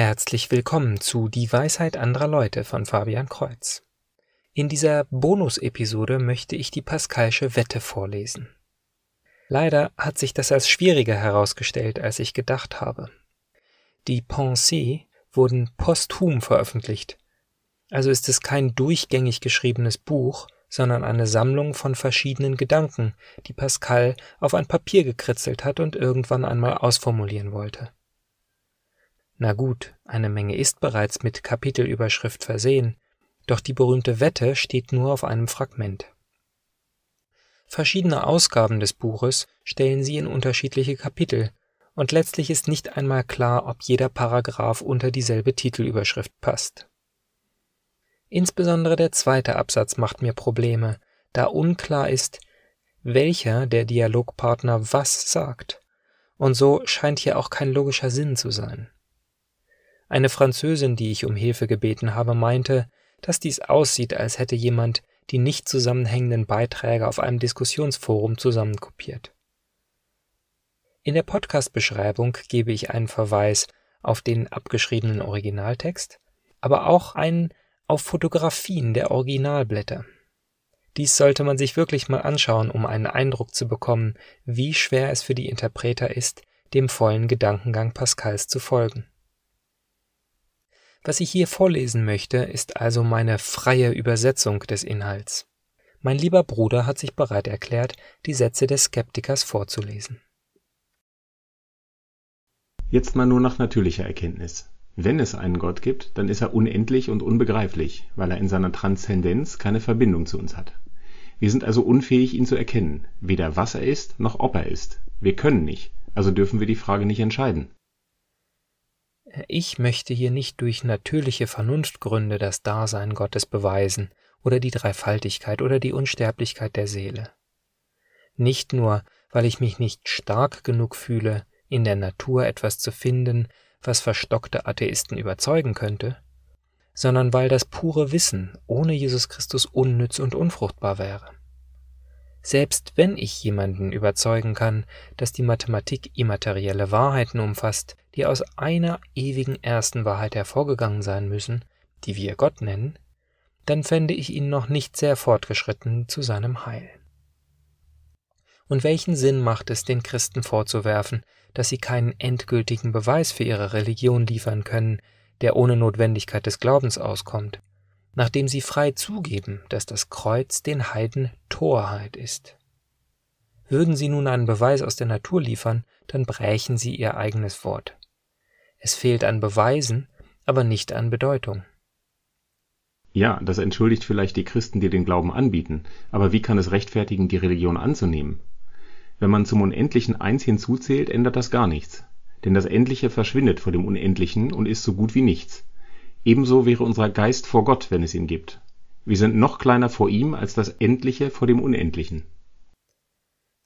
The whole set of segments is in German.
Herzlich willkommen zu Die Weisheit anderer Leute von Fabian Kreuz. In dieser Bonus-Episode möchte ich die Pascalsche Wette vorlesen. Leider hat sich das als schwieriger herausgestellt, als ich gedacht habe. Die Pensées wurden posthum veröffentlicht, also ist es kein durchgängig geschriebenes Buch, sondern eine Sammlung von verschiedenen Gedanken, die Pascal auf ein Papier gekritzelt hat und irgendwann einmal ausformulieren wollte. Na gut, eine Menge ist bereits mit Kapitelüberschrift versehen, doch die berühmte Wette steht nur auf einem Fragment. Verschiedene Ausgaben des Buches stellen sie in unterschiedliche Kapitel, und letztlich ist nicht einmal klar, ob jeder Paragraph unter dieselbe Titelüberschrift passt. Insbesondere der zweite Absatz macht mir Probleme, da unklar ist, welcher der Dialogpartner was sagt, und so scheint hier auch kein logischer Sinn zu sein. Eine Französin, die ich um Hilfe gebeten habe, meinte, dass dies aussieht, als hätte jemand die nicht zusammenhängenden Beiträge auf einem Diskussionsforum zusammenkopiert. In der Podcast-Beschreibung gebe ich einen Verweis auf den abgeschriebenen Originaltext, aber auch einen auf Fotografien der Originalblätter. Dies sollte man sich wirklich mal anschauen, um einen Eindruck zu bekommen, wie schwer es für die Interpreter ist, dem vollen Gedankengang Pascals zu folgen. Was ich hier vorlesen möchte, ist also meine freie Übersetzung des Inhalts. Mein lieber Bruder hat sich bereit erklärt, die Sätze des Skeptikers vorzulesen. Jetzt mal nur nach natürlicher Erkenntnis. Wenn es einen Gott gibt, dann ist er unendlich und unbegreiflich, weil er in seiner Transzendenz keine Verbindung zu uns hat. Wir sind also unfähig, ihn zu erkennen, weder was er ist, noch ob er ist. Wir können nicht, also dürfen wir die Frage nicht entscheiden. Ich möchte hier nicht durch natürliche Vernunftgründe das Dasein Gottes beweisen oder die Dreifaltigkeit oder die Unsterblichkeit der Seele. Nicht nur, weil ich mich nicht stark genug fühle, in der Natur etwas zu finden, was verstockte Atheisten überzeugen könnte, sondern weil das pure Wissen ohne Jesus Christus unnütz und unfruchtbar wäre. Selbst wenn ich jemanden überzeugen kann, dass die Mathematik immaterielle Wahrheiten umfasst, die aus einer ewigen ersten Wahrheit hervorgegangen sein müssen, die wir Gott nennen, dann fände ich ihn noch nicht sehr fortgeschritten zu seinem Heil. Und welchen Sinn macht es den Christen vorzuwerfen, dass sie keinen endgültigen Beweis für ihre Religion liefern können, der ohne Notwendigkeit des Glaubens auskommt, nachdem sie frei zugeben, dass das Kreuz den Heiden Torheit ist. Würden sie nun einen Beweis aus der Natur liefern, dann brächen sie ihr eigenes Wort. Es fehlt an Beweisen, aber nicht an Bedeutung. Ja, das entschuldigt vielleicht die Christen, die den Glauben anbieten, aber wie kann es rechtfertigen, die Religion anzunehmen? Wenn man zum Unendlichen eins hinzuzählt, ändert das gar nichts. Denn das Endliche verschwindet vor dem Unendlichen und ist so gut wie nichts. Ebenso wäre unser Geist vor Gott, wenn es ihn gibt. Wir sind noch kleiner vor ihm als das Endliche vor dem Unendlichen.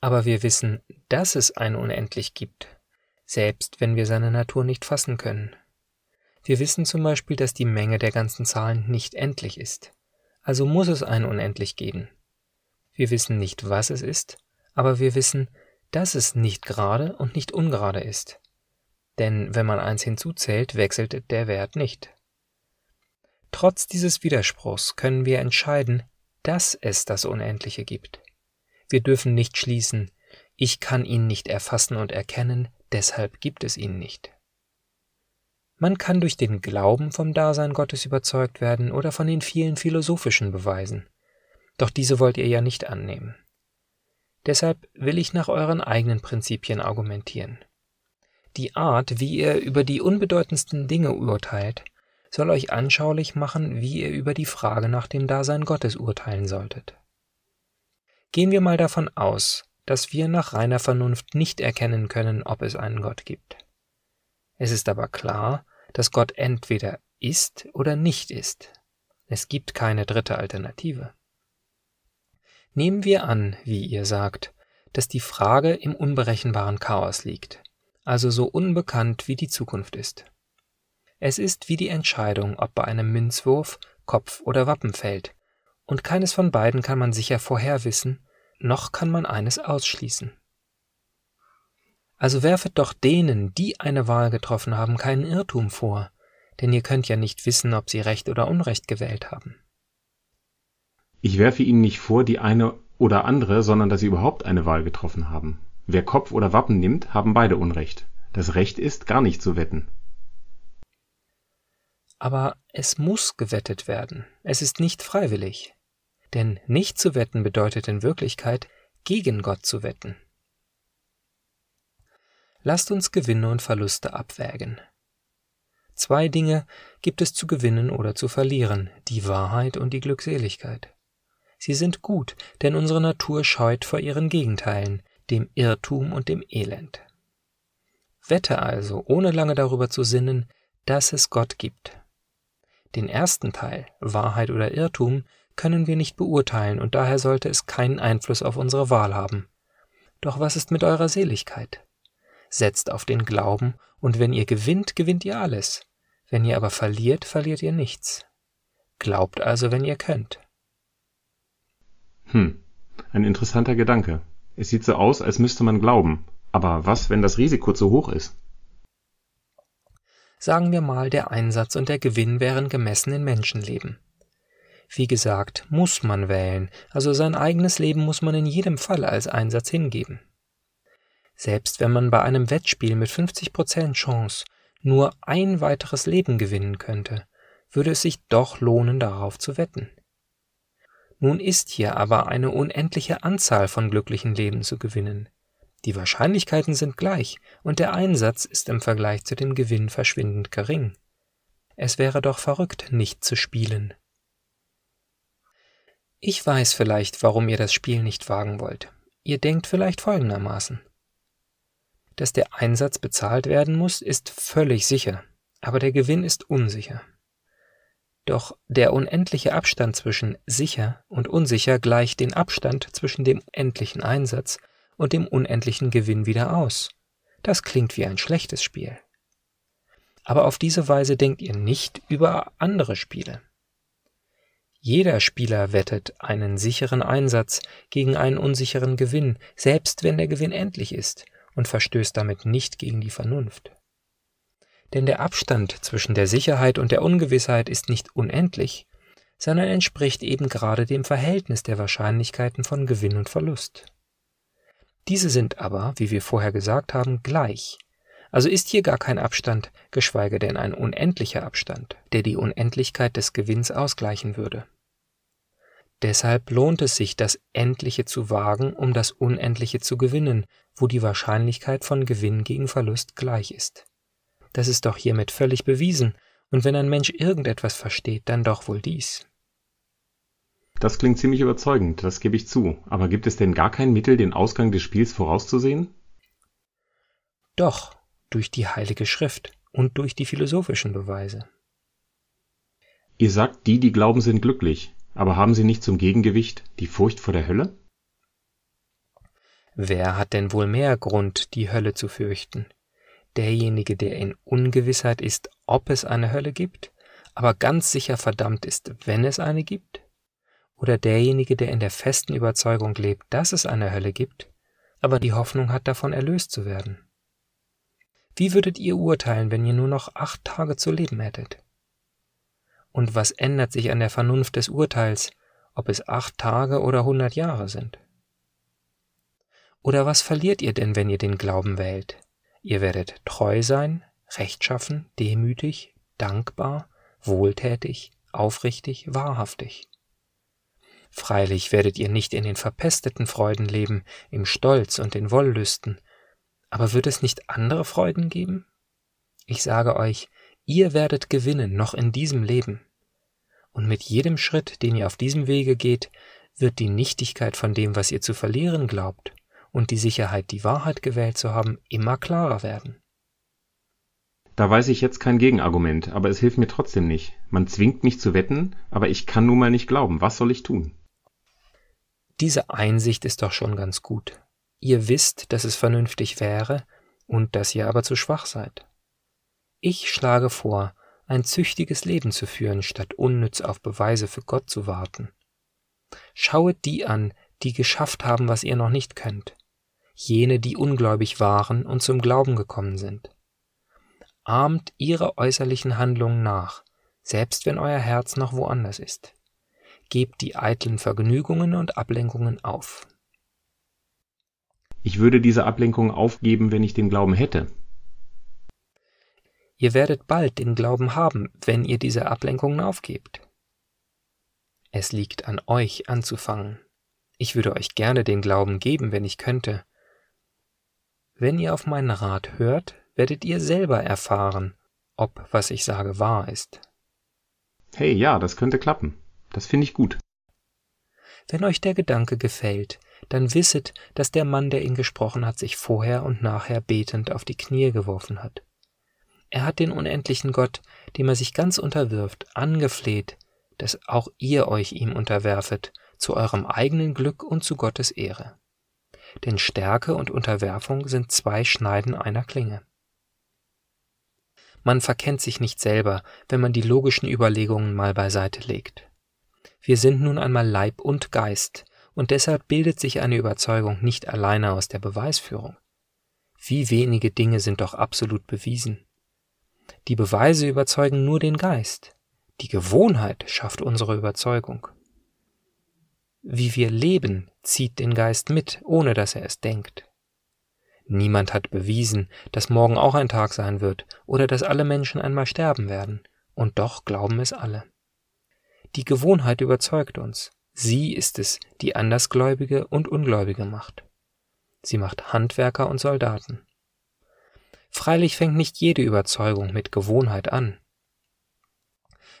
Aber wir wissen, dass es ein Unendlich gibt, selbst wenn wir seine Natur nicht fassen können. Wir wissen zum Beispiel, dass die Menge der ganzen Zahlen nicht endlich ist. Also muss es ein Unendlich geben. Wir wissen nicht, was es ist, aber wir wissen, dass es nicht gerade und nicht ungerade ist. Denn wenn man eins hinzuzählt, wechselt der Wert nicht. Trotz dieses Widerspruchs können wir entscheiden, dass es das Unendliche gibt. Wir dürfen nicht schließen, ich kann ihn nicht erfassen und erkennen, deshalb gibt es ihn nicht. Man kann durch den Glauben vom Dasein Gottes überzeugt werden oder von den vielen philosophischen Beweisen. Doch diese wollt ihr ja nicht annehmen. Deshalb will ich nach euren eigenen Prinzipien argumentieren. Die Art, wie ihr über die unbedeutendsten Dinge urteilt, soll euch anschaulich machen, wie ihr über die Frage nach dem Dasein Gottes urteilen solltet. Gehen wir mal davon aus, dass wir nach reiner Vernunft nicht erkennen können, ob es einen Gott gibt. Es ist aber klar, dass Gott entweder ist oder nicht ist. Es gibt keine dritte Alternative. Nehmen wir an, wie ihr sagt, dass die Frage im unberechenbaren Chaos liegt, also so unbekannt wie die Zukunft ist. Es ist wie die Entscheidung, ob bei einem Münzwurf Kopf oder Wappen fällt, und keines von beiden kann man sicher vorher wissen, noch kann man eines ausschließen. Also werfet doch denen, die eine Wahl getroffen haben, keinen Irrtum vor, denn ihr könnt ja nicht wissen, ob sie Recht oder Unrecht gewählt haben. Ich werfe Ihnen nicht vor, die eine oder andere, sondern dass Sie überhaupt eine Wahl getroffen haben. Wer Kopf oder Wappen nimmt, haben beide Unrecht. Das Recht ist, gar nicht zu wetten. Aber es muss gewettet werden. Es ist nicht freiwillig. Denn nicht zu wetten bedeutet in Wirklichkeit, gegen Gott zu wetten. Lasst uns Gewinne und Verluste abwägen. Zwei Dinge gibt es zu gewinnen oder zu verlieren, die Wahrheit und die Glückseligkeit. Sie sind gut, denn unsere Natur scheut vor ihren Gegenteilen, dem Irrtum und dem Elend. Wette also, ohne lange darüber zu sinnen, dass es Gott gibt. Den ersten Teil, Wahrheit oder Irrtum, können wir nicht beurteilen und daher sollte es keinen Einfluss auf unsere Wahl haben. Doch was ist mit eurer Seligkeit? Setzt auf den Glauben, und wenn ihr gewinnt, gewinnt ihr alles. Wenn ihr aber verliert, verliert ihr nichts. Glaubt also, wenn ihr könnt. Hm, ein interessanter Gedanke. Es sieht so aus, als müsste man glauben. Aber was, wenn das Risiko zu hoch ist? Sagen wir mal, der Einsatz und der Gewinn wären gemessen in Menschenleben. Wie gesagt, muss man wählen, also sein eigenes Leben muss man in jedem Fall als Einsatz hingeben. Selbst wenn man bei einem Wettspiel mit 50% Chance nur ein weiteres Leben gewinnen könnte, würde es sich doch lohnen, darauf zu wetten. Nun ist hier aber eine unendliche Anzahl von glücklichen Leben zu gewinnen. Die Wahrscheinlichkeiten sind gleich und der Einsatz ist im Vergleich zu dem Gewinn verschwindend gering. Es wäre doch verrückt, nicht zu spielen. Ich weiß vielleicht, warum ihr das Spiel nicht wagen wollt. Ihr denkt vielleicht folgendermaßen. Dass der Einsatz bezahlt werden muss, ist völlig sicher, aber der Gewinn ist unsicher. Doch der unendliche Abstand zwischen sicher und unsicher gleicht den Abstand zwischen dem endlichen Einsatz und dem unendlichen Gewinn wieder aus. Das klingt wie ein schlechtes Spiel. Aber auf diese Weise denkt ihr nicht über andere Spiele. Jeder Spieler wettet einen sicheren Einsatz gegen einen unsicheren Gewinn, selbst wenn der Gewinn endlich ist, und verstößt damit nicht gegen die Vernunft. Denn der Abstand zwischen der Sicherheit und der Ungewissheit ist nicht unendlich, sondern entspricht eben gerade dem Verhältnis der Wahrscheinlichkeiten von Gewinn und Verlust. Diese sind aber, wie wir vorher gesagt haben, gleich. Also ist hier gar kein Abstand, geschweige denn ein unendlicher Abstand, der die Unendlichkeit des Gewinns ausgleichen würde. Deshalb lohnt es sich, das Endliche zu wagen, um das Unendliche zu gewinnen, wo die Wahrscheinlichkeit von Gewinn gegen Verlust gleich ist. Das ist doch hiermit völlig bewiesen, und wenn ein Mensch irgendetwas versteht, dann doch wohl dies. Das klingt ziemlich überzeugend, das gebe ich zu. Aber gibt es denn gar kein Mittel, den Ausgang des Spiels vorauszusehen? Doch, durch die Heilige Schrift und durch die philosophischen Beweise. Ihr sagt, die, die glauben, sind glücklich. Aber haben sie nicht zum Gegengewicht die Furcht vor der Hölle? Wer hat denn wohl mehr Grund, die Hölle zu fürchten? derjenige, der in Ungewissheit ist, ob es eine Hölle gibt, aber ganz sicher verdammt ist, wenn es eine gibt? Oder derjenige, der in der festen Überzeugung lebt, dass es eine Hölle gibt, aber die Hoffnung hat, davon erlöst zu werden? Wie würdet ihr urteilen, wenn ihr nur noch acht Tage zu leben hättet? Und was ändert sich an der Vernunft des Urteils, ob es acht Tage oder hundert Jahre sind? Oder was verliert ihr denn, wenn ihr den Glauben wählt? Ihr werdet treu sein, rechtschaffen, demütig, dankbar, wohltätig, aufrichtig, wahrhaftig. Freilich werdet ihr nicht in den verpesteten Freuden leben, im Stolz und den Wollüsten, aber wird es nicht andere Freuden geben? Ich sage euch, ihr werdet gewinnen noch in diesem Leben. Und mit jedem Schritt, den ihr auf diesem Wege geht, wird die Nichtigkeit von dem, was ihr zu verlieren glaubt, und die Sicherheit, die Wahrheit gewählt zu haben, immer klarer werden. Da weiß ich jetzt kein Gegenargument, aber es hilft mir trotzdem nicht. Man zwingt mich zu wetten, aber ich kann nun mal nicht glauben. Was soll ich tun? Diese Einsicht ist doch schon ganz gut. Ihr wisst, dass es vernünftig wäre und dass ihr aber zu schwach seid. Ich schlage vor, ein züchtiges Leben zu führen, statt unnütz auf Beweise für Gott zu warten. Schauet die an, die geschafft haben, was ihr noch nicht könnt jene, die ungläubig waren und zum Glauben gekommen sind. ahmt ihre äußerlichen Handlungen nach, selbst wenn euer Herz noch woanders ist. Gebt die eitlen Vergnügungen und Ablenkungen auf. Ich würde diese Ablenkung aufgeben, wenn ich den Glauben hätte. Ihr werdet bald den Glauben haben, wenn ihr diese Ablenkungen aufgebt. Es liegt an euch anzufangen. Ich würde euch gerne den Glauben geben, wenn ich könnte. Wenn ihr auf meinen Rat hört, werdet ihr selber erfahren, ob was ich sage wahr ist. Hey, ja, das könnte klappen. Das finde ich gut. Wenn euch der Gedanke gefällt, dann wisset, dass der Mann, der ihn gesprochen hat, sich vorher und nachher betend auf die Knie geworfen hat. Er hat den unendlichen Gott, dem er sich ganz unterwirft, angefleht, dass auch ihr euch ihm unterwerfet, zu eurem eigenen Glück und zu Gottes Ehre. Denn Stärke und Unterwerfung sind zwei Schneiden einer Klinge. Man verkennt sich nicht selber, wenn man die logischen Überlegungen mal beiseite legt. Wir sind nun einmal Leib und Geist, und deshalb bildet sich eine Überzeugung nicht alleine aus der Beweisführung. Wie wenige Dinge sind doch absolut bewiesen. Die Beweise überzeugen nur den Geist. Die Gewohnheit schafft unsere Überzeugung. Wie wir leben, zieht den Geist mit, ohne dass er es denkt. Niemand hat bewiesen, dass morgen auch ein Tag sein wird oder dass alle Menschen einmal sterben werden, und doch glauben es alle. Die Gewohnheit überzeugt uns. Sie ist es, die Andersgläubige und Ungläubige macht. Sie macht Handwerker und Soldaten. Freilich fängt nicht jede Überzeugung mit Gewohnheit an.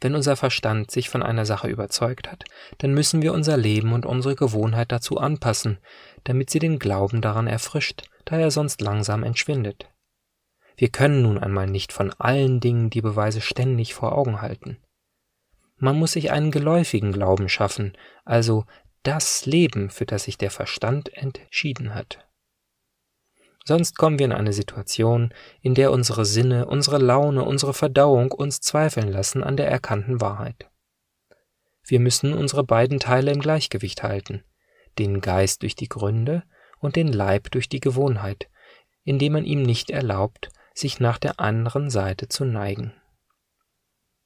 Wenn unser Verstand sich von einer Sache überzeugt hat, dann müssen wir unser Leben und unsere Gewohnheit dazu anpassen, damit sie den Glauben daran erfrischt da er sonst langsam entschwindet. Wir können nun einmal nicht von allen Dingen die Beweise ständig vor Augen halten. Man muss sich einen geläufigen Glauben schaffen, also das Leben, für das sich der Verstand entschieden hat. Sonst kommen wir in eine Situation, in der unsere Sinne, unsere Laune, unsere Verdauung uns zweifeln lassen an der erkannten Wahrheit. Wir müssen unsere beiden Teile im Gleichgewicht halten, den Geist durch die Gründe und den Leib durch die Gewohnheit, indem man ihm nicht erlaubt, sich nach der anderen Seite zu neigen